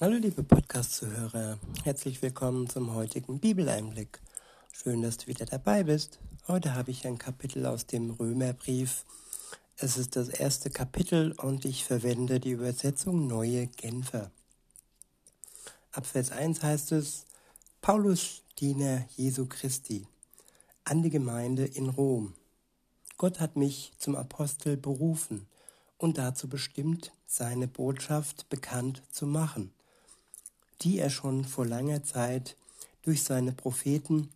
Hallo liebe Podcast-Zuhörer, herzlich willkommen zum heutigen Bibeleinblick. Schön, dass du wieder dabei bist. Heute habe ich ein Kapitel aus dem Römerbrief. Es ist das erste Kapitel und ich verwende die Übersetzung Neue Genfer. Ab Vers 1 heißt es, Paulus, Diener Jesu Christi, an die Gemeinde in Rom. Gott hat mich zum Apostel berufen und dazu bestimmt, seine Botschaft bekannt zu machen die er schon vor langer Zeit durch seine Propheten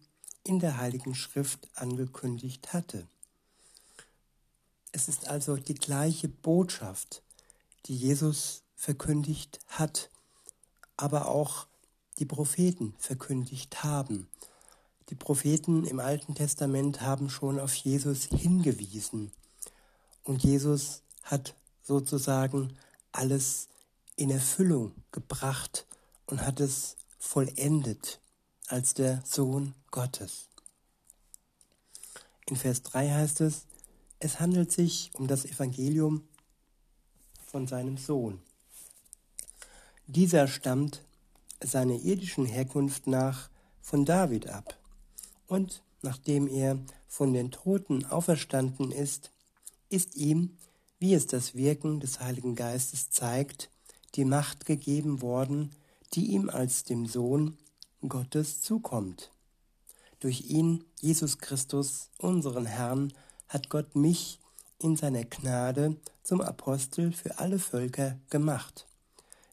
in der Heiligen Schrift angekündigt hatte. Es ist also die gleiche Botschaft, die Jesus verkündigt hat, aber auch die Propheten verkündigt haben. Die Propheten im Alten Testament haben schon auf Jesus hingewiesen und Jesus hat sozusagen alles in Erfüllung gebracht, und hat es vollendet als der Sohn Gottes. In Vers 3 heißt es, es handelt sich um das Evangelium von seinem Sohn. Dieser stammt seiner irdischen Herkunft nach von David ab. Und nachdem er von den Toten auferstanden ist, ist ihm, wie es das Wirken des Heiligen Geistes zeigt, die Macht gegeben worden, die ihm als dem Sohn Gottes zukommt. Durch ihn, Jesus Christus, unseren Herrn, hat Gott mich in seiner Gnade zum Apostel für alle Völker gemacht,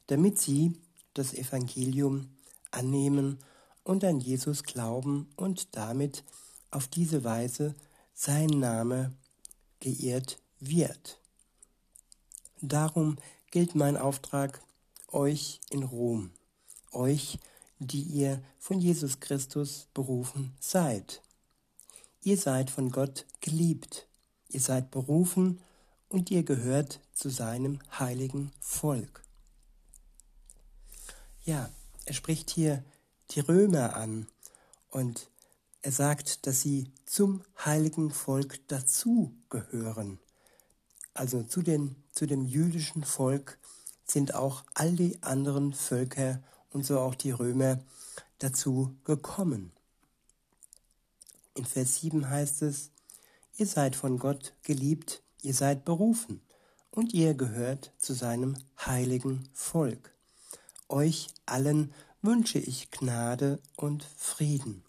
damit sie das Evangelium annehmen und an Jesus glauben und damit auf diese Weise sein Name geehrt wird. Darum gilt mein Auftrag euch in Rom euch, die ihr von Jesus Christus berufen seid. Ihr seid von Gott geliebt, ihr seid berufen und ihr gehört zu seinem heiligen Volk. Ja, er spricht hier die Römer an und er sagt, dass sie zum heiligen Volk dazugehören. Also zu, den, zu dem jüdischen Volk sind auch all die anderen Völker und so auch die Römer dazu gekommen. In Vers 7 heißt es, ihr seid von Gott geliebt, ihr seid berufen und ihr gehört zu seinem heiligen Volk. Euch allen wünsche ich Gnade und Frieden.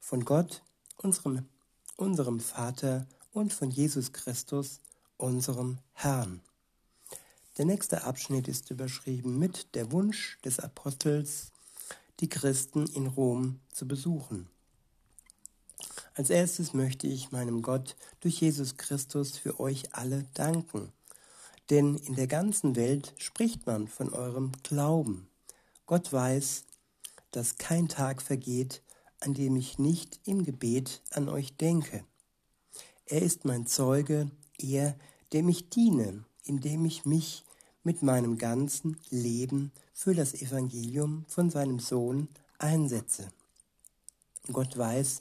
Von Gott, unserem, unserem Vater und von Jesus Christus, unserem Herrn. Der nächste Abschnitt ist überschrieben mit der Wunsch des Apostels, die Christen in Rom zu besuchen. Als erstes möchte ich meinem Gott durch Jesus Christus für euch alle danken. Denn in der ganzen Welt spricht man von eurem Glauben. Gott weiß, dass kein Tag vergeht, an dem ich nicht im Gebet an euch denke. Er ist mein Zeuge, er, dem ich diene indem ich mich mit meinem ganzen Leben für das Evangelium von seinem Sohn einsetze. Gott weiß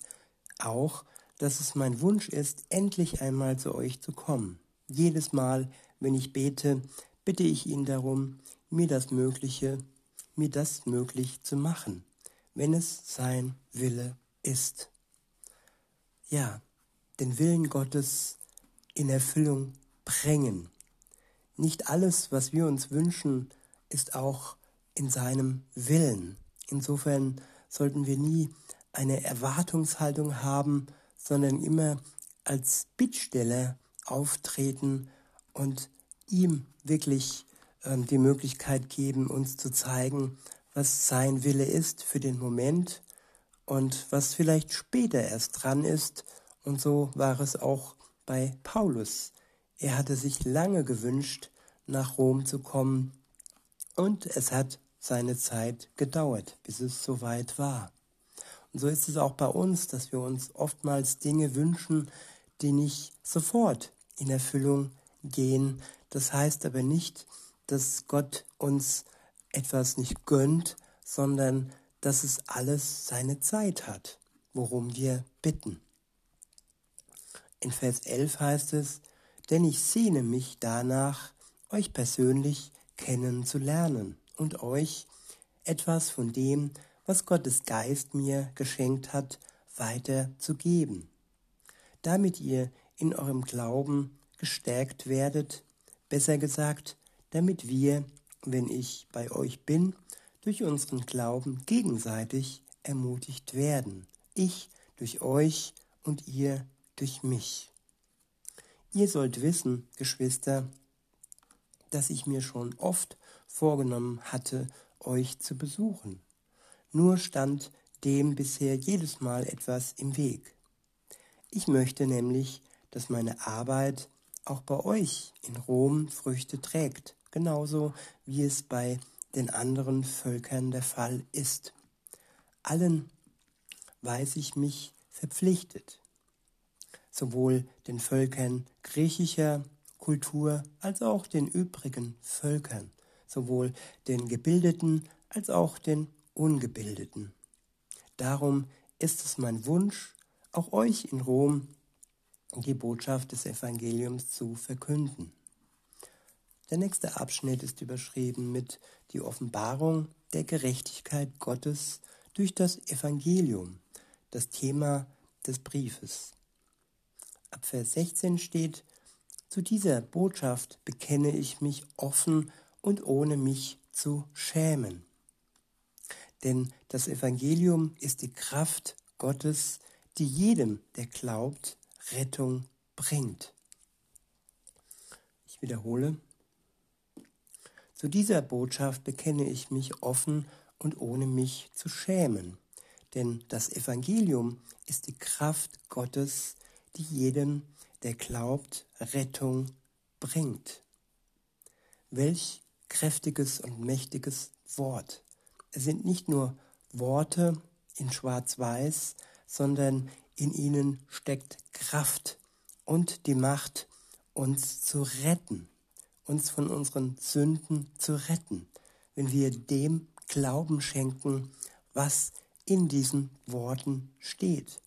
auch, dass es mein Wunsch ist, endlich einmal zu euch zu kommen. Jedes Mal, wenn ich bete, bitte ich ihn darum, mir das Mögliche, mir das möglich zu machen, wenn es sein Wille ist. Ja, den Willen Gottes in Erfüllung bringen. Nicht alles, was wir uns wünschen, ist auch in seinem Willen. Insofern sollten wir nie eine Erwartungshaltung haben, sondern immer als Bittsteller auftreten und ihm wirklich ähm, die Möglichkeit geben, uns zu zeigen, was sein Wille ist für den Moment und was vielleicht später erst dran ist. Und so war es auch bei Paulus. Er hatte sich lange gewünscht, nach Rom zu kommen, und es hat seine Zeit gedauert, bis es soweit war. Und so ist es auch bei uns, dass wir uns oftmals Dinge wünschen, die nicht sofort in Erfüllung gehen. Das heißt aber nicht, dass Gott uns etwas nicht gönnt, sondern dass es alles seine Zeit hat, worum wir bitten. In Vers 11 heißt es, denn ich sehne mich danach, euch persönlich kennenzulernen, und euch etwas von dem, was Gottes Geist mir geschenkt hat, weiterzugeben, damit ihr in eurem Glauben gestärkt werdet, besser gesagt, damit wir, wenn ich bei euch bin, durch unseren Glauben gegenseitig ermutigt werden. Ich durch euch und ihr durch mich. Ihr sollt wissen, Geschwister, dass ich mir schon oft vorgenommen hatte, euch zu besuchen. Nur stand dem bisher jedes Mal etwas im Weg. Ich möchte nämlich, dass meine Arbeit auch bei euch in Rom Früchte trägt, genauso wie es bei den anderen Völkern der Fall ist. Allen weiß ich mich verpflichtet, sowohl den Völkern griechischer Kultur als auch den übrigen Völkern, sowohl den Gebildeten als auch den Ungebildeten. Darum ist es mein Wunsch, auch euch in Rom die Botschaft des Evangeliums zu verkünden. Der nächste Abschnitt ist überschrieben mit die Offenbarung der Gerechtigkeit Gottes durch das Evangelium, das Thema des Briefes. Ab Vers 16 steht, zu dieser Botschaft bekenne ich mich offen und ohne mich zu schämen. Denn das Evangelium ist die Kraft Gottes, die jedem, der glaubt, Rettung bringt. Ich wiederhole. Zu dieser Botschaft bekenne ich mich offen und ohne mich zu schämen. Denn das Evangelium ist die Kraft Gottes, die jedem, der glaubt, Rettung bringt. Welch kräftiges und mächtiges Wort. Es sind nicht nur Worte in Schwarz-Weiß, sondern in ihnen steckt Kraft und die Macht, uns zu retten, uns von unseren Sünden zu retten, wenn wir dem Glauben schenken, was in diesen Worten steht.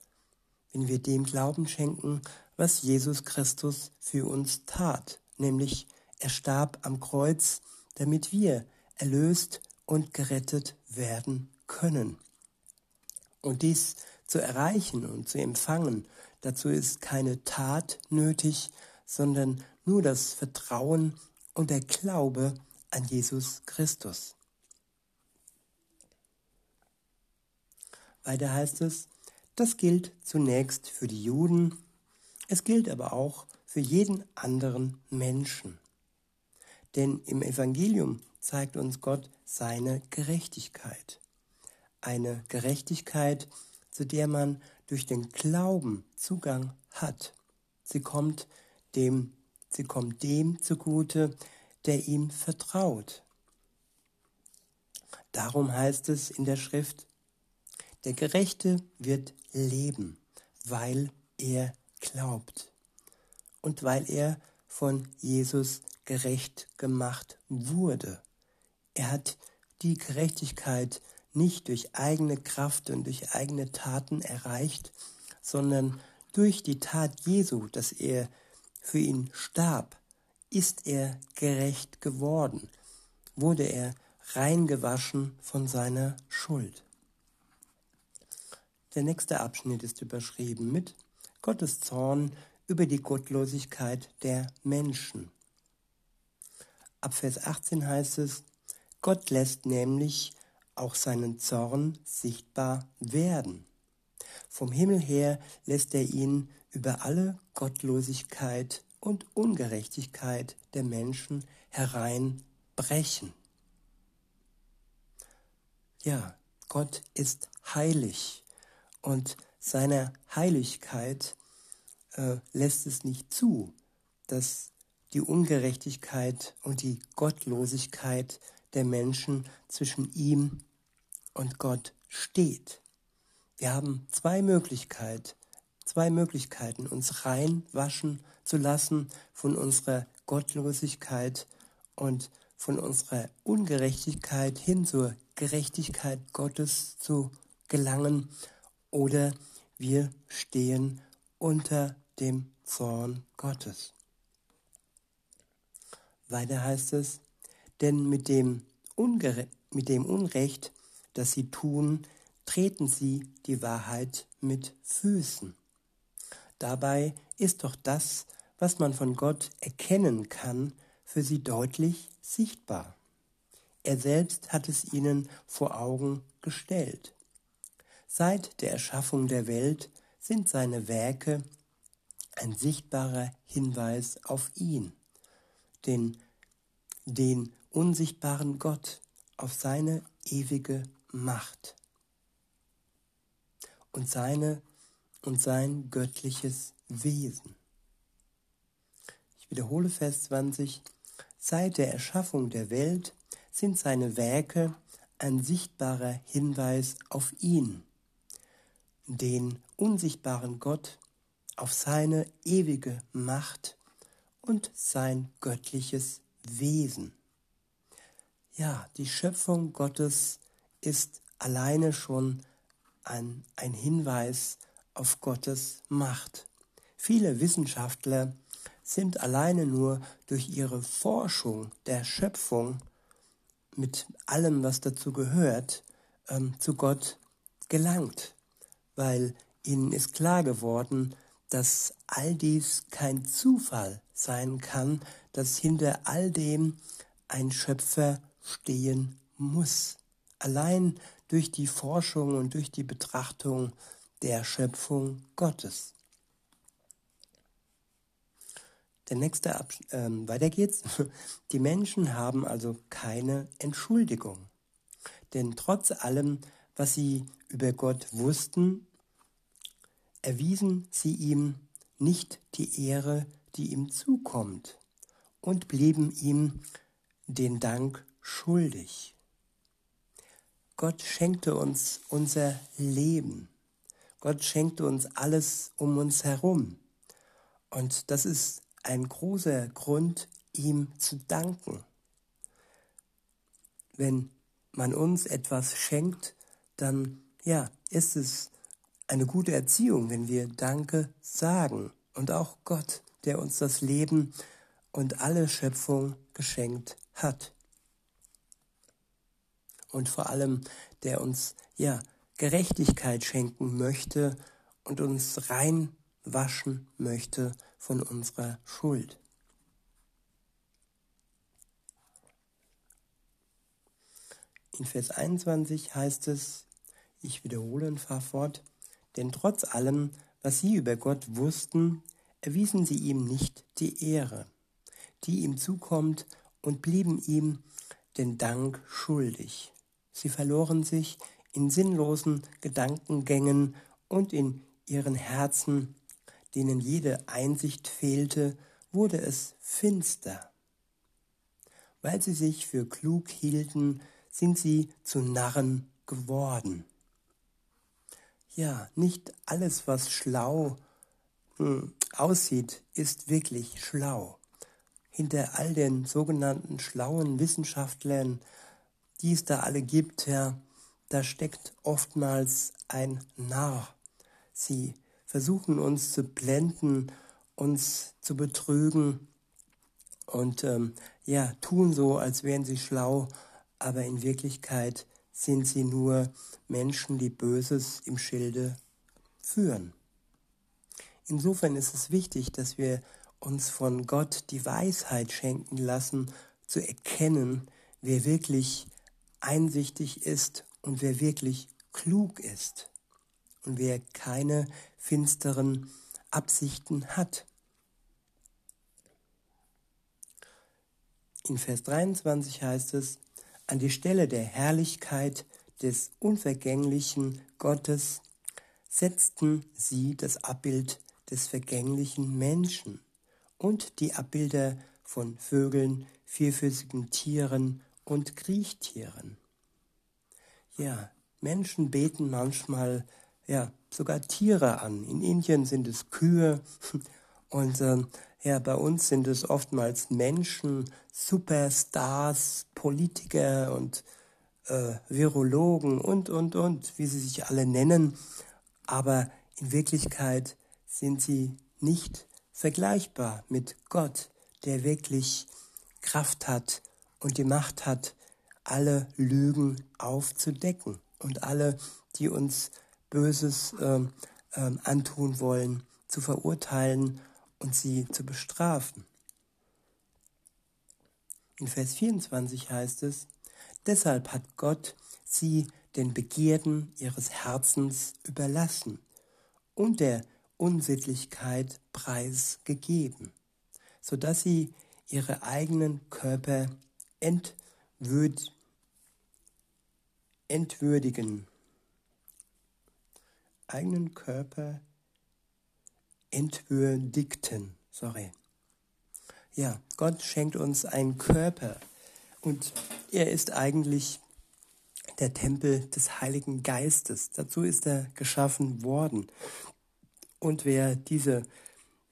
Wenn wir dem Glauben schenken, was Jesus Christus für uns tat, nämlich er starb am Kreuz, damit wir erlöst und gerettet werden können. Und dies zu erreichen und zu empfangen, dazu ist keine Tat nötig, sondern nur das Vertrauen und der Glaube an Jesus Christus. Weiter heißt es, das gilt zunächst für die Juden, es gilt aber auch für jeden anderen Menschen. Denn im Evangelium zeigt uns Gott seine Gerechtigkeit. Eine Gerechtigkeit, zu der man durch den Glauben Zugang hat. Sie kommt dem, sie kommt dem zugute, der ihm vertraut. Darum heißt es in der Schrift, der Gerechte wird leben, weil er glaubt und weil er von Jesus gerecht gemacht wurde. Er hat die Gerechtigkeit nicht durch eigene Kraft und durch eigene Taten erreicht, sondern durch die Tat Jesu, dass er für ihn starb, ist er gerecht geworden, wurde er reingewaschen von seiner Schuld. Der nächste Abschnitt ist überschrieben mit Gottes Zorn über die Gottlosigkeit der Menschen. Ab Vers 18 heißt es, Gott lässt nämlich auch seinen Zorn sichtbar werden. Vom Himmel her lässt er ihn über alle Gottlosigkeit und Ungerechtigkeit der Menschen hereinbrechen. Ja, Gott ist heilig und seine Heiligkeit äh, lässt es nicht zu, dass die Ungerechtigkeit und die Gottlosigkeit der Menschen zwischen ihm und Gott steht. Wir haben zwei Möglichkeiten, zwei Möglichkeiten, uns reinwaschen zu lassen von unserer Gottlosigkeit und von unserer Ungerechtigkeit hin zur Gerechtigkeit Gottes zu gelangen oder wir stehen unter dem Zorn Gottes. Weiter heißt es, denn mit dem Ungere mit dem Unrecht, das sie tun, treten sie die Wahrheit mit Füßen. Dabei ist doch das, was man von Gott erkennen kann, für sie deutlich sichtbar. Er selbst hat es ihnen vor Augen gestellt. Seit der Erschaffung der Welt sind seine Werke ein sichtbarer Hinweis auf ihn, den, den unsichtbaren Gott, auf seine ewige Macht und seine und sein göttliches Wesen. Ich wiederhole Vers 20. Seit der Erschaffung der Welt sind seine Werke ein sichtbarer Hinweis auf ihn, den unsichtbaren Gott, auf seine ewige Macht und sein göttliches Wesen. Ja, die Schöpfung Gottes ist alleine schon ein, ein Hinweis auf Gottes Macht. Viele Wissenschaftler sind alleine nur durch ihre Forschung der Schöpfung mit allem, was dazu gehört, ähm, zu Gott gelangt, weil ihnen ist klar geworden, dass all dies kein Zufall sein kann, dass hinter all dem ein Schöpfer stehen muss. Allein durch die Forschung und durch die Betrachtung der Schöpfung Gottes. Der nächste Abs äh, weiter geht's. Die Menschen haben also keine Entschuldigung. Denn trotz allem, was sie über Gott wussten, erwiesen sie ihm nicht die Ehre, die ihm zukommt, und blieben ihm den Dank schuldig. Gott schenkte uns unser Leben. Gott schenkte uns alles um uns herum. Und das ist ein großer Grund, ihm zu danken. Wenn man uns etwas schenkt, dann ja, ist es eine gute Erziehung, wenn wir Danke sagen. Und auch Gott, der uns das Leben und alle Schöpfung geschenkt hat. Und vor allem, der uns ja Gerechtigkeit schenken möchte und uns reinwaschen möchte von unserer Schuld. In Vers 21 heißt es, ich wiederhole und fahre fort, denn trotz allem, was sie über Gott wussten, erwiesen sie ihm nicht die Ehre, die ihm zukommt, und blieben ihm den Dank schuldig. Sie verloren sich in sinnlosen Gedankengängen und in ihren Herzen, denen jede Einsicht fehlte, wurde es finster. Weil sie sich für klug hielten, sind sie zu Narren geworden. Ja, nicht alles, was schlau hm, aussieht, ist wirklich schlau. Hinter all den sogenannten schlauen Wissenschaftlern, die es da alle gibt, ja, da steckt oftmals ein Narr. Sie versuchen uns zu blenden, uns zu betrügen und ähm, ja, tun so, als wären sie schlau, aber in Wirklichkeit sind sie nur Menschen, die Böses im Schilde führen. Insofern ist es wichtig, dass wir uns von Gott die Weisheit schenken lassen, zu erkennen, wer wirklich einsichtig ist und wer wirklich klug ist und wer keine finsteren Absichten hat. In Vers 23 heißt es, an die Stelle der Herrlichkeit des unvergänglichen Gottes setzten sie das Abbild des vergänglichen Menschen und die Abbilder von Vögeln, vierfüßigen Tieren und Kriechtieren. Ja, Menschen beten manchmal ja sogar Tiere an. In Indien sind es Kühe und ähm, ja, bei uns sind es oftmals Menschen, Superstars, Politiker und äh, Virologen und, und, und, wie sie sich alle nennen. Aber in Wirklichkeit sind sie nicht vergleichbar mit Gott, der wirklich Kraft hat und die Macht hat, alle Lügen aufzudecken und alle, die uns Böses ähm, ähm, antun wollen, zu verurteilen und sie zu bestrafen. In Vers 24 heißt es, deshalb hat Gott sie den Begierden ihres Herzens überlassen und der Unsittlichkeit preisgegeben, so dass sie ihre eigenen Körper entwürd, entwürdigen, eigenen Körper entwürdigten, sorry. Ja, Gott schenkt uns einen Körper und er ist eigentlich der Tempel des Heiligen Geistes. Dazu ist er geschaffen worden. Und wer diese,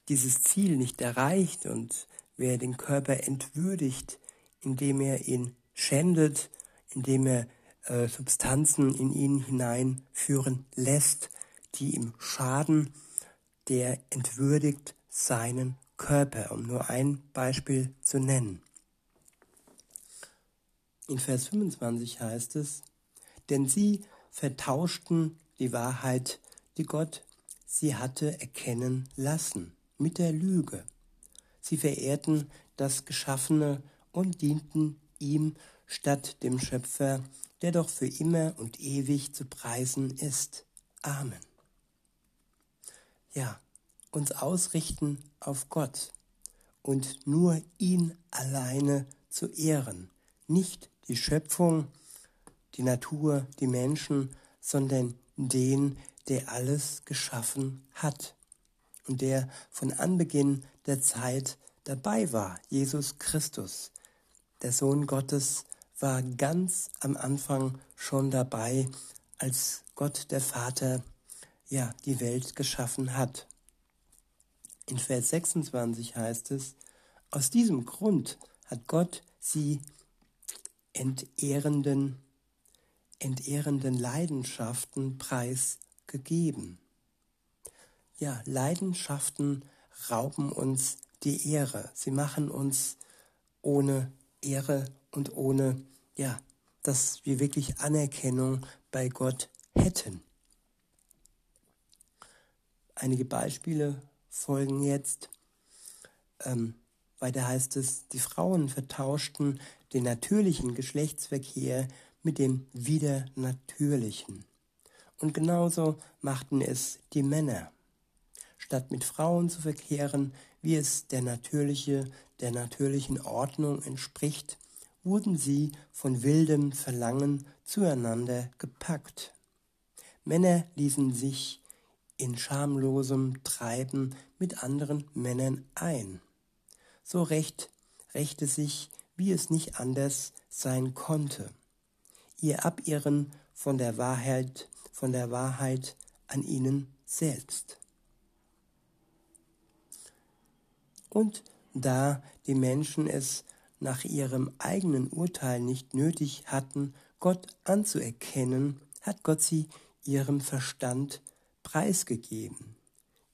dieses Ziel nicht erreicht und wer den Körper entwürdigt, indem er ihn schändet, indem er äh, Substanzen in ihn hineinführen lässt, die ihm schaden, der entwürdigt seinen Körper, um nur ein Beispiel zu nennen. In Vers 25 heißt es, denn sie vertauschten die Wahrheit, die Gott sie hatte erkennen lassen, mit der Lüge. Sie verehrten das Geschaffene und dienten ihm statt dem Schöpfer, der doch für immer und ewig zu preisen ist. Amen. Ja, uns ausrichten auf Gott und nur ihn alleine zu ehren, nicht die Schöpfung, die Natur, die Menschen, sondern den, der alles geschaffen hat und der von Anbeginn der Zeit dabei war, Jesus Christus. Der Sohn Gottes war ganz am Anfang schon dabei, als Gott der Vater ja die Welt geschaffen hat. In Vers 26 heißt es, aus diesem Grund hat Gott sie entehrenden entehrenden Leidenschaften preisgegeben. Ja, Leidenschaften rauben uns die Ehre. Sie machen uns ohne Ehre und ohne, ja, dass wir wirklich Anerkennung bei Gott hätten. Einige Beispiele folgen jetzt. Ähm, weiter heißt es, die Frauen vertauschten den natürlichen Geschlechtsverkehr mit dem Widernatürlichen. Und genauso machten es die Männer. Statt mit Frauen zu verkehren, wie es der natürliche, der natürlichen Ordnung entspricht, wurden sie von wildem Verlangen zueinander gepackt. Männer ließen sich in schamlosem Treiben mit anderen Männern ein. So recht rächte sich, wie es nicht anders sein konnte ihr Abirren von der Wahrheit, von der Wahrheit an ihnen selbst. Und da die Menschen es nach ihrem eigenen Urteil nicht nötig hatten, Gott anzuerkennen, hat Gott sie ihrem Verstand preisgegeben,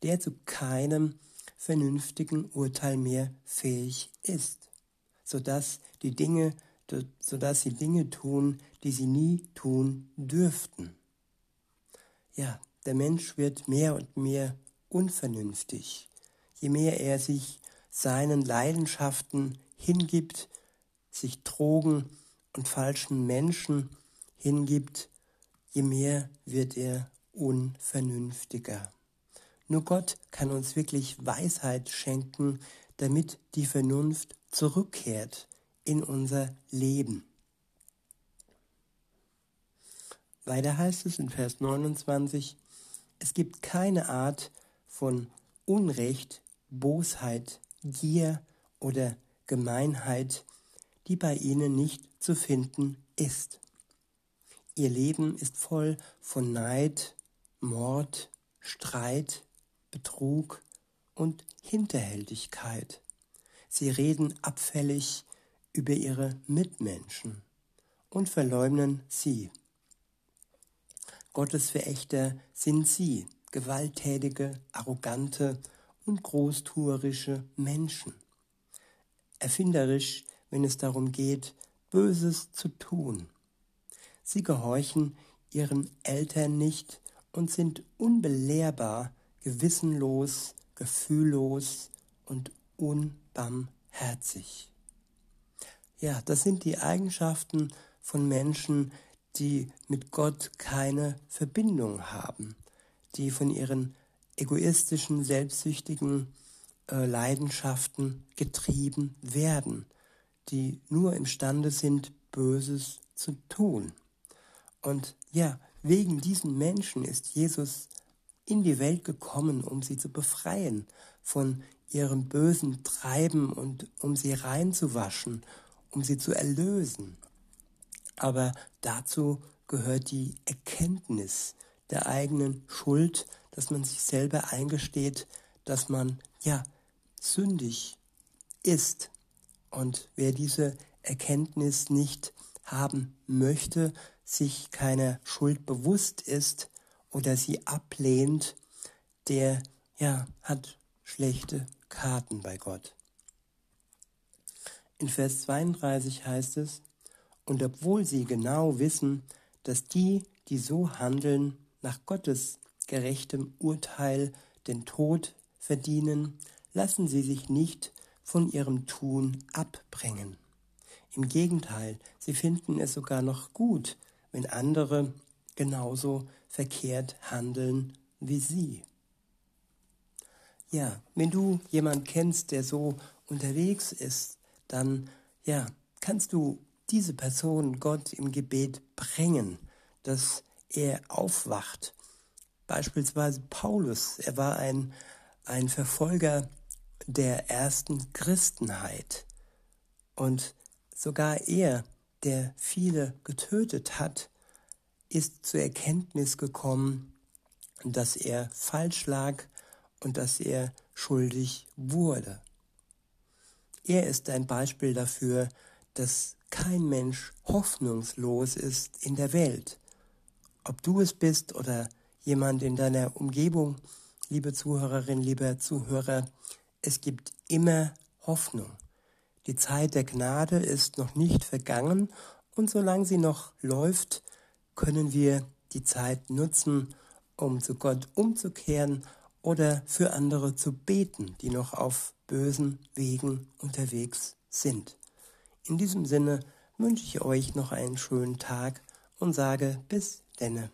der zu keinem vernünftigen Urteil mehr fähig ist, so dass die Dinge sodass sie Dinge tun, die sie nie tun dürften. Ja, der Mensch wird mehr und mehr unvernünftig, je mehr er sich seinen Leidenschaften hingibt, sich Drogen und falschen Menschen hingibt, je mehr wird er unvernünftiger. Nur Gott kann uns wirklich Weisheit schenken, damit die Vernunft zurückkehrt in unser Leben. Weiter heißt es in Vers 29, es gibt keine Art von Unrecht, Bosheit, Gier oder Gemeinheit, die bei ihnen nicht zu finden ist. Ihr Leben ist voll von Neid, Mord, Streit, Betrug und Hinterhältigkeit. Sie reden abfällig über ihre Mitmenschen und verleumden sie. Gottesverächter sind sie, gewalttätige, arrogante und großtuerische Menschen. Erfinderisch, wenn es darum geht, Böses zu tun. Sie gehorchen ihren Eltern nicht und sind unbelehrbar, gewissenlos, gefühllos und unbarmherzig. Ja, das sind die Eigenschaften von Menschen, die mit Gott keine Verbindung haben, die von ihren egoistischen, selbstsüchtigen äh, Leidenschaften getrieben werden, die nur imstande sind, Böses zu tun. Und ja, wegen diesen Menschen ist Jesus in die Welt gekommen, um sie zu befreien von ihrem bösen Treiben und um sie reinzuwaschen, um sie zu erlösen. Aber dazu gehört die Erkenntnis der eigenen Schuld, dass man sich selber eingesteht, dass man ja sündig ist. Und wer diese Erkenntnis nicht haben möchte, sich keiner Schuld bewusst ist oder sie ablehnt, der ja hat schlechte Karten bei Gott. In Vers 32 heißt es, und obwohl sie genau wissen, dass die, die so handeln, nach Gottes gerechtem Urteil den Tod verdienen, lassen sie sich nicht von ihrem Tun abbringen. Im Gegenteil, sie finden es sogar noch gut, wenn andere genauso verkehrt handeln wie sie. Ja, wenn du jemand kennst, der so unterwegs ist, dann ja, kannst du diese Person Gott im Gebet bringen, dass er aufwacht. Beispielsweise Paulus, er war ein, ein Verfolger der ersten Christenheit. Und sogar er, der viele getötet hat, ist zur Erkenntnis gekommen, dass er falsch lag und dass er schuldig wurde. Er ist ein Beispiel dafür, dass kein Mensch hoffnungslos ist in der Welt. Ob du es bist oder jemand in deiner Umgebung, liebe Zuhörerin, lieber Zuhörer, es gibt immer Hoffnung. Die Zeit der Gnade ist noch nicht vergangen und solange sie noch läuft, können wir die Zeit nutzen, um zu Gott umzukehren oder für andere zu beten, die noch auf bösen Wegen unterwegs sind. In diesem Sinne wünsche ich euch noch einen schönen Tag und sage bis denne.